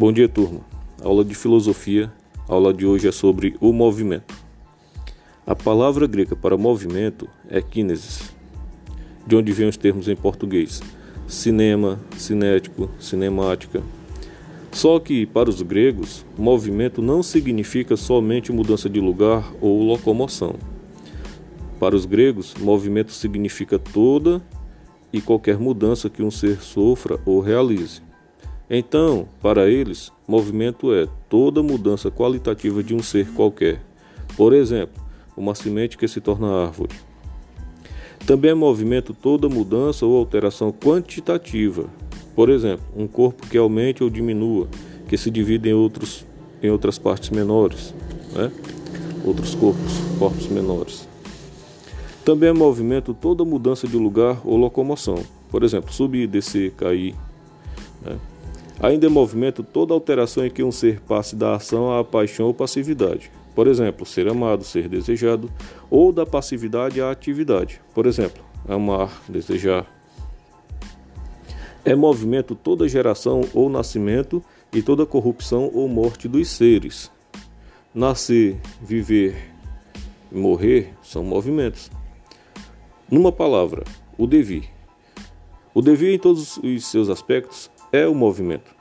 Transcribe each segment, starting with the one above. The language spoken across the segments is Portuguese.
Bom dia, turma. Aula de filosofia. A aula de hoje é sobre o movimento. A palavra grega para movimento é kinesis, de onde vêm os termos em português: cinema, cinético, cinemática. Só que, para os gregos, movimento não significa somente mudança de lugar ou locomoção. Para os gregos, movimento significa toda e qualquer mudança que um ser sofra ou realize. Então, para eles, movimento é toda mudança qualitativa de um ser qualquer. Por exemplo, uma semente que se torna árvore. Também é movimento toda mudança ou alteração quantitativa. Por exemplo, um corpo que aumente ou diminua, que se divide em, outros, em outras partes menores, né? outros corpos, corpos menores. Também é movimento toda mudança de lugar ou locomoção. Por exemplo, subir, descer, cair. Né? Ainda em movimento toda alteração em que um ser passe da ação à paixão ou passividade. Por exemplo, ser amado, ser desejado, ou da passividade à atividade. Por exemplo, amar, desejar. É movimento toda geração ou nascimento e toda corrupção ou morte dos seres. Nascer, viver e morrer são movimentos. Numa palavra, o devir. O devir, em todos os seus aspectos, é o movimento.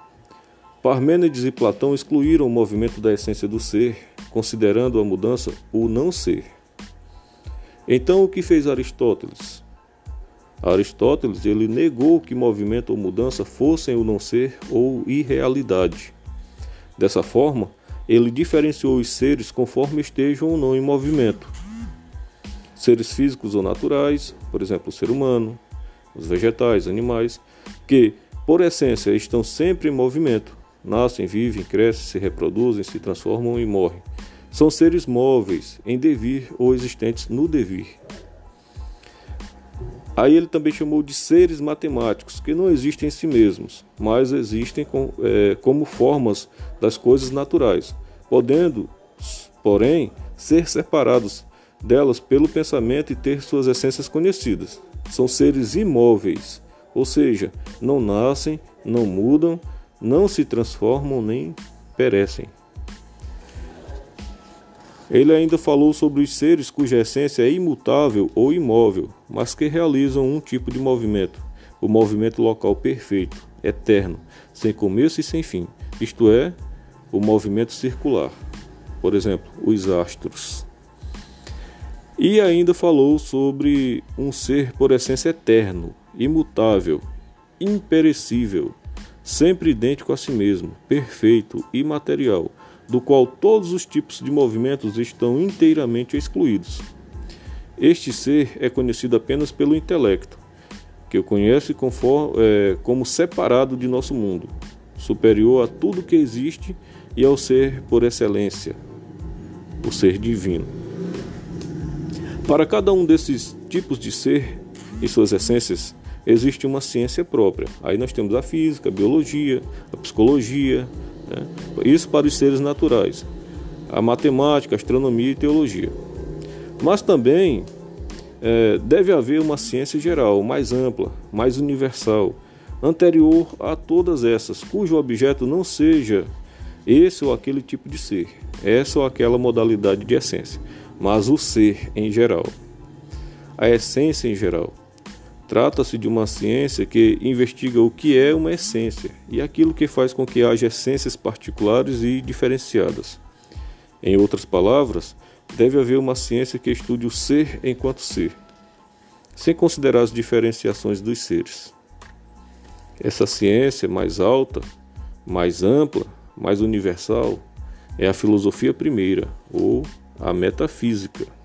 Parmênides e Platão excluíram o movimento da essência do ser, considerando a mudança o não ser. Então, o que fez Aristóteles? Aristóteles ele negou que movimento ou mudança fossem o não ser ou irrealidade. Dessa forma, ele diferenciou os seres conforme estejam ou não em movimento. Seres físicos ou naturais, por exemplo, o ser humano, os vegetais, animais, que por essência, estão sempre em movimento. Nascem, vivem, crescem, se reproduzem, se transformam e morrem. São seres móveis, em devir ou existentes no devir. Aí ele também chamou de seres matemáticos, que não existem em si mesmos, mas existem com, é, como formas das coisas naturais, podendo, porém, ser separados delas pelo pensamento e ter suas essências conhecidas. São seres imóveis, ou seja, não nascem, não mudam, não se transformam nem perecem. Ele ainda falou sobre os seres cuja essência é imutável ou imóvel, mas que realizam um tipo de movimento, o movimento local perfeito, eterno, sem começo e sem fim, isto é, o movimento circular. Por exemplo, os astros. E ainda falou sobre um ser por essência eterno, imutável, imperecível, sempre idêntico a si mesmo, perfeito, imaterial, do qual todos os tipos de movimentos estão inteiramente excluídos. Este ser é conhecido apenas pelo intelecto, que o conhece conforme, é, como separado de nosso mundo, superior a tudo que existe e ao ser por excelência, o ser divino. Para cada um desses tipos de ser e suas essências, existe uma ciência própria. Aí nós temos a física, a biologia, a psicologia, né? isso para os seres naturais, a matemática, a astronomia e teologia. Mas também é, deve haver uma ciência geral, mais ampla, mais universal, anterior a todas essas, cujo objeto não seja esse ou aquele tipo de ser, essa ou aquela modalidade de essência, mas o ser em geral, a essência em geral. Trata-se de uma ciência que investiga o que é uma essência e aquilo que faz com que haja essências particulares e diferenciadas. Em outras palavras, deve haver uma ciência que estude o ser enquanto ser, sem considerar as diferenciações dos seres. Essa ciência mais alta, mais ampla, mais universal é a filosofia primeira, ou a metafísica